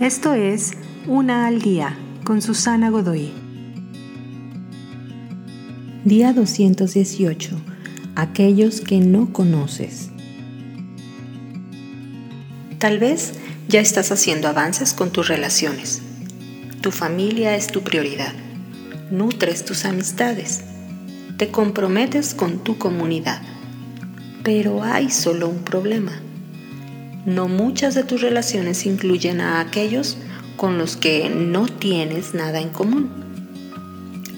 Esto es Una al Día con Susana Godoy. Día 218. Aquellos que no conoces. Tal vez ya estás haciendo avances con tus relaciones. Tu familia es tu prioridad. Nutres tus amistades. Te comprometes con tu comunidad. Pero hay solo un problema no muchas de tus relaciones incluyen a aquellos con los que no tienes nada en común.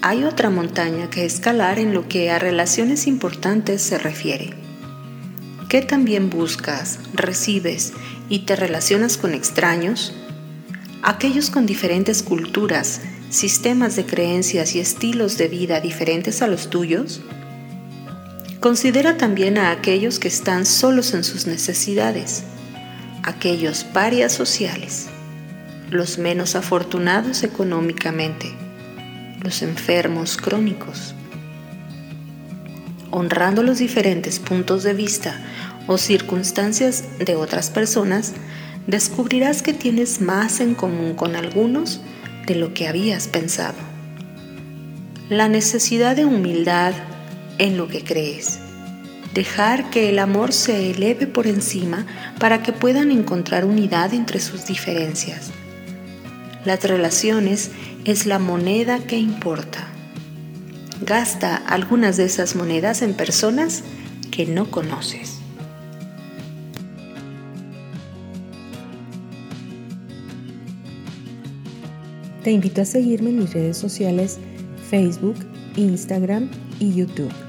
Hay otra montaña que escalar en lo que a relaciones importantes se refiere. ¿Qué también buscas, recibes y te relacionas con extraños? Aquellos con diferentes culturas, sistemas de creencias y estilos de vida diferentes a los tuyos? Considera también a aquellos que están solos en sus necesidades aquellos parias sociales, los menos afortunados económicamente, los enfermos crónicos. Honrando los diferentes puntos de vista o circunstancias de otras personas, descubrirás que tienes más en común con algunos de lo que habías pensado. La necesidad de humildad en lo que crees dejar que el amor se eleve por encima para que puedan encontrar unidad entre sus diferencias. Las relaciones es la moneda que importa. Gasta algunas de esas monedas en personas que no conoces. Te invito a seguirme en mis redes sociales Facebook, Instagram y YouTube.